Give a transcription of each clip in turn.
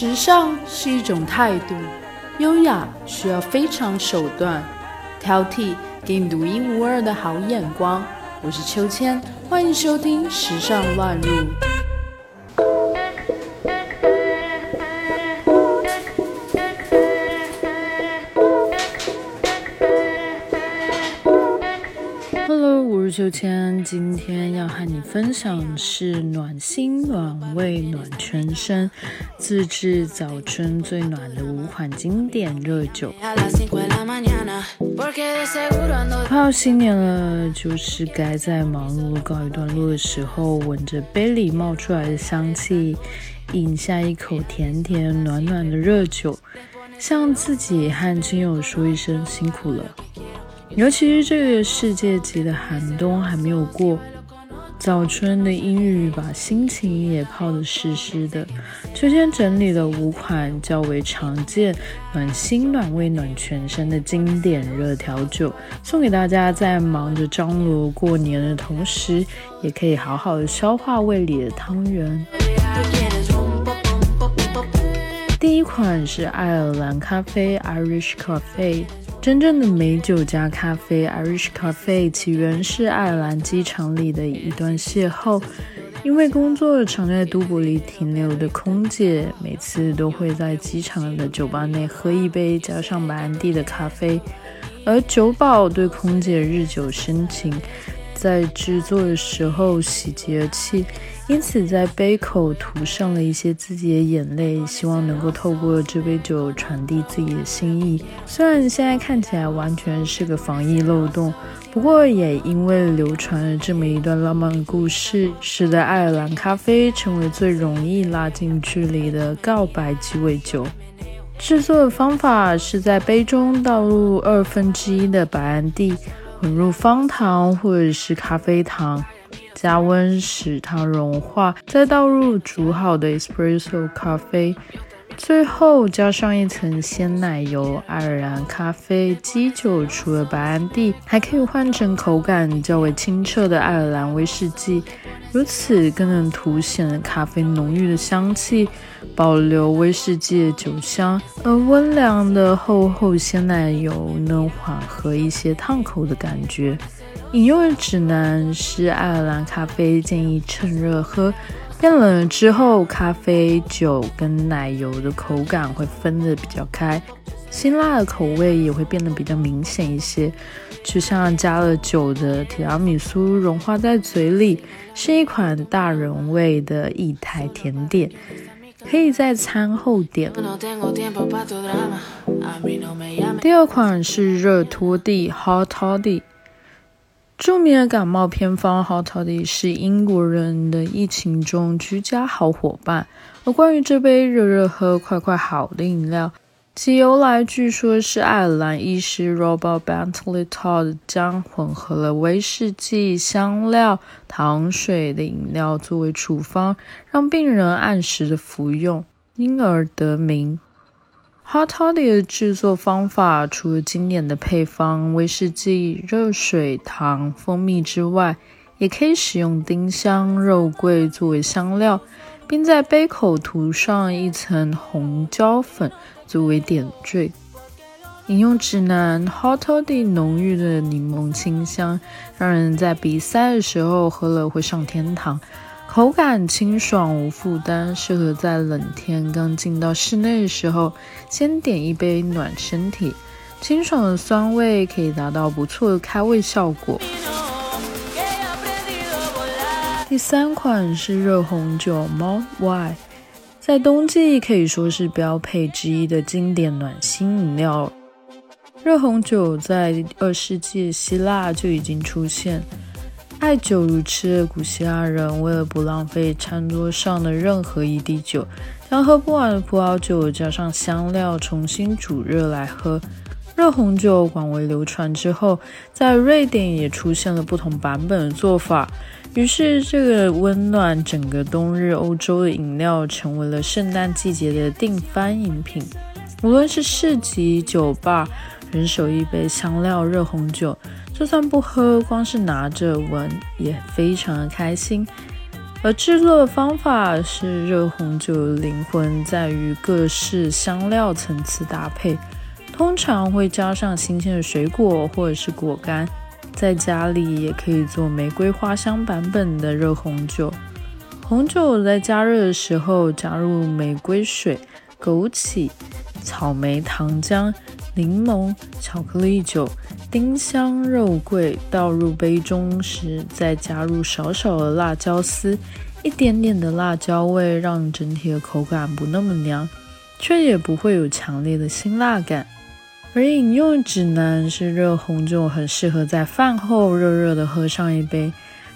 时尚是一种态度，优雅需要非常手段，挑剔给你独一无二的好眼光。我是秋千，欢迎收听《时尚乱入》。秋千今天要和你分享是暖心暖胃暖全身，自制早春最暖的五款经典热酒。快要新年了，就是该在忙碌告一段落的时候，闻着杯里冒出来的香气，饮下一口甜甜暖暖的热酒，向自己和亲友说一声辛苦了。尤其是这个世界级的寒冬还没有过，早春的阴雨把心情也泡得湿湿的。秋天整理了五款较为常见、暖心暖胃暖全身的经典热调酒，送给大家，在忙着张罗过年的同时，也可以好好的消化胃里的汤圆。第一款是爱尔兰咖啡 （Irish Coffee）。真正的美酒加咖啡，Irish Coffee 起源是爱尔兰机场里的一段邂逅。因为工作常在都柏林停留的空姐，每次都会在机场的酒吧内喝一杯加上白兰地的咖啡，而酒保对空姐日久生情。在制作的时候喜极而泣，因此在杯口涂上了一些自己的眼泪，希望能够透过这杯酒传递自己的心意。虽然现在看起来完全是个防疫漏洞，不过也因为流传了这么一段浪漫的故事，使得爱尔兰咖啡成为最容易拉近距离的告白鸡尾酒。制作的方法是在杯中倒入二分之一的白兰地。混入方糖或者是咖啡糖，加温使糖融化，再倒入煮好的 espresso 咖啡，最后加上一层鲜奶油。爱尔兰咖啡基酒除了白兰地，还可以换成口感较为清澈的爱尔兰威士忌。如此更能凸显咖啡浓郁的香气，保留威士忌的酒香，而温凉的厚厚鲜奶油能缓和一些烫口的感觉。饮用的指南是爱尔兰咖啡建议趁热喝，变冷了之后，咖啡酒跟奶油的口感会分得比较开。辛辣的口味也会变得比较明显一些，就像加了酒的提拉米苏融化在嘴里，是一款大人味的一台甜点，可以在餐后点。第二款是热拖地 （Hot Toddy），著名的感冒偏方 Hot Toddy 是英国人的疫情中居家好伙伴。而关于这杯热热喝、快快好的饮料。其由来据说是爱尔兰医师 Robert Bentley Todd 将混合了威士忌、香料、糖水的饮料作为处方，让病人按时的服用，因而得名。Hot Toddy 的制作方法除了经典的配方威士忌、热水、糖、蜂蜜之外，也可以使用丁香、肉桂作为香料，并在杯口涂上一层红椒粉。作为点缀，饮用指南：Hot Toddy 浓郁的柠檬清香，让人在比赛的时候喝了会上天堂。口感清爽无负担，适合在冷天刚进到室内的时候，先点一杯暖身体。清爽的酸味可以达到不错的开胃效果。第三款是热红酒 Malt Y。在冬季可以说是标配之一的经典暖心饮料。热红酒在二世纪希腊就已经出现。爱酒如痴的古希腊人为了不浪费餐桌上的任何一滴酒，将喝不完的葡萄酒加上香料重新煮热来喝。热红酒广为流传之后，在瑞典也出现了不同版本的做法。于是，这个温暖整个冬日欧洲的饮料成为了圣诞季节的定番饮品。无论是市集、酒吧，人手一杯香料热红酒，就算不喝，光是拿着闻也非常的开心。而制作的方法是热红酒的灵魂在于各式香料层次搭配，通常会加上新鲜的水果或者是果干。在家里也可以做玫瑰花香版本的热红酒。红酒在加热的时候，加入玫瑰水、枸杞、草莓糖浆、柠檬、巧克力酒、丁香、肉桂，倒入杯中时，再加入少少的辣椒丝，一点点的辣椒味，让整体的口感不那么娘，却也不会有强烈的辛辣感。而饮用指南是热红酒，很适合在饭后热热的喝上一杯，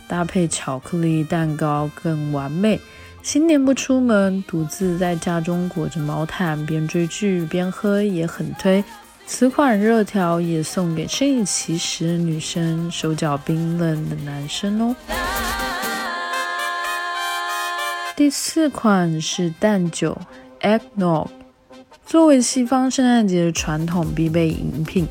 搭配巧克力蛋糕更完美。新年不出门，独自在家中裹着毛毯边追剧边喝也很推。此款热调也送给生理期时女生、手脚冰冷的男生哦。第四款是蛋酒 （Eggnog）。作为西方圣诞节的传统必备饮品，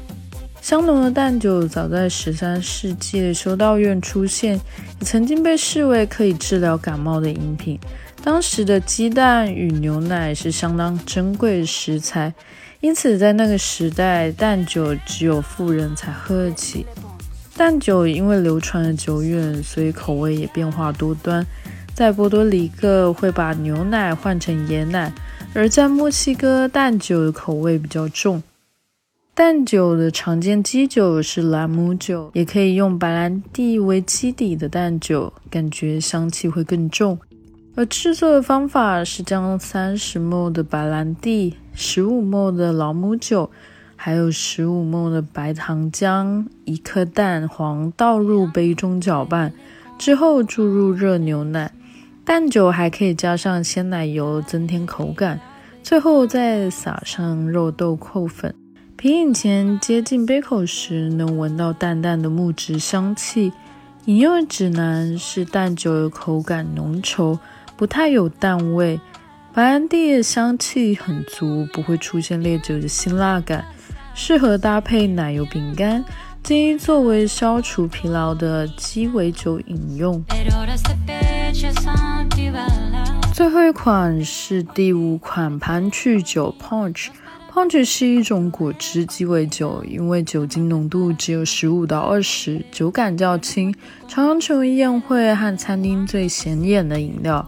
香浓的蛋酒早在十三世纪的修道院出现，也曾经被视为可以治疗感冒的饮品。当时的鸡蛋与牛奶是相当珍贵的食材，因此在那个时代，蛋酒只有富人才喝得起。蛋酒因为流传的久远，所以口味也变化多端。在波多黎各会把牛奶换成椰奶。而在墨西哥，蛋酒的口味比较重。蛋酒的常见基酒是朗姆酒，也可以用白兰地为基底的蛋酒，感觉香气会更重。而制作的方法是将三十 ml 的白兰地、十五 ml 的朗姆酒，还有十五 ml 的白糖浆、一颗蛋黄倒入杯中搅拌，之后注入热牛奶。蛋酒还可以加上鲜奶油增添口感，最后再撒上肉豆蔻粉。品饮前接近杯口时，能闻到淡淡的木质香气。饮用指南是蛋酒的口感浓稠，不太有淡味。白兰地的香气很足，不会出现烈酒的辛辣感，适合搭配奶油饼干。建议作为消除疲劳的鸡尾酒饮用。最后一款是第五款盘曲酒 Punch。Punch 是一种果汁鸡尾酒，因为酒精浓度只有十五到二十，酒感较轻，常常成为宴会和餐厅最显眼的饮料。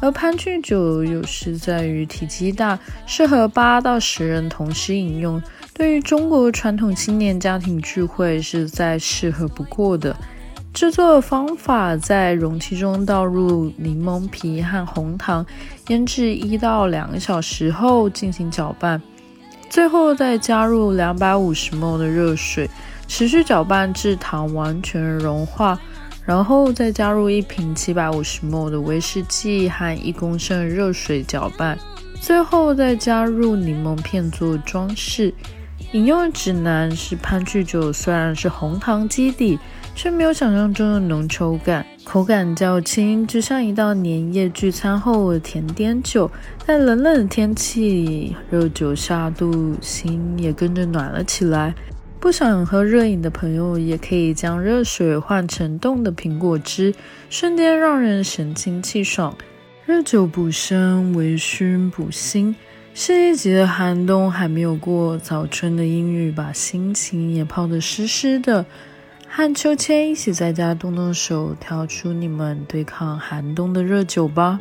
而盘曲酒优势在于体积大，适合八到十人同时饮用。对于中国传统青年家庭聚会是再适合不过的。制作方法在容器中倒入柠檬皮和红糖，腌制一到两个小时后进行搅拌，最后再加入两百五十 ml 的热水，持续搅拌至糖完全融化。然后再加入一瓶七百五十 ml 的威士忌和一公升热水搅拌，最后再加入柠檬片做装饰。饮用指南是：潘趣酒虽然是红糖基底，却没有想象中的浓稠感，口感较轻，就像一道年夜聚餐后的甜点酒。在冷冷的天气，热酒下肚，心也跟着暖了起来。不想喝热饮的朋友，也可以将热水换成冻的苹果汁，瞬间让人神清气爽。热酒补身，微醺补心。世界级的寒冬还没有过，早春的阴雨把心情也泡得湿湿的。和秋千一起在家动动手，跳出你们对抗寒冬的热酒吧。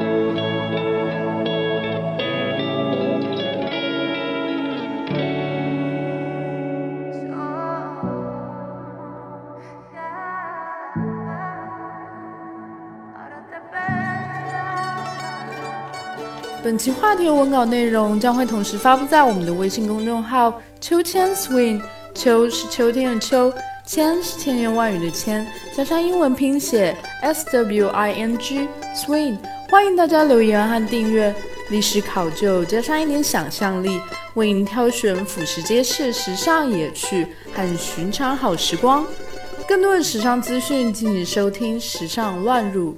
本期话题文稿内容将会同时发布在我们的微信公众号“秋千 swing”。秋是秋天的秋，千是千言万语的千，加上英文拼写 s w i n g swing。欢迎大家留言和订阅。历史考究加上一点想象力，为您挑选俯拾皆是时尚野趣和寻常好时光。更多的时尚资讯，敬请收听《时尚乱入》。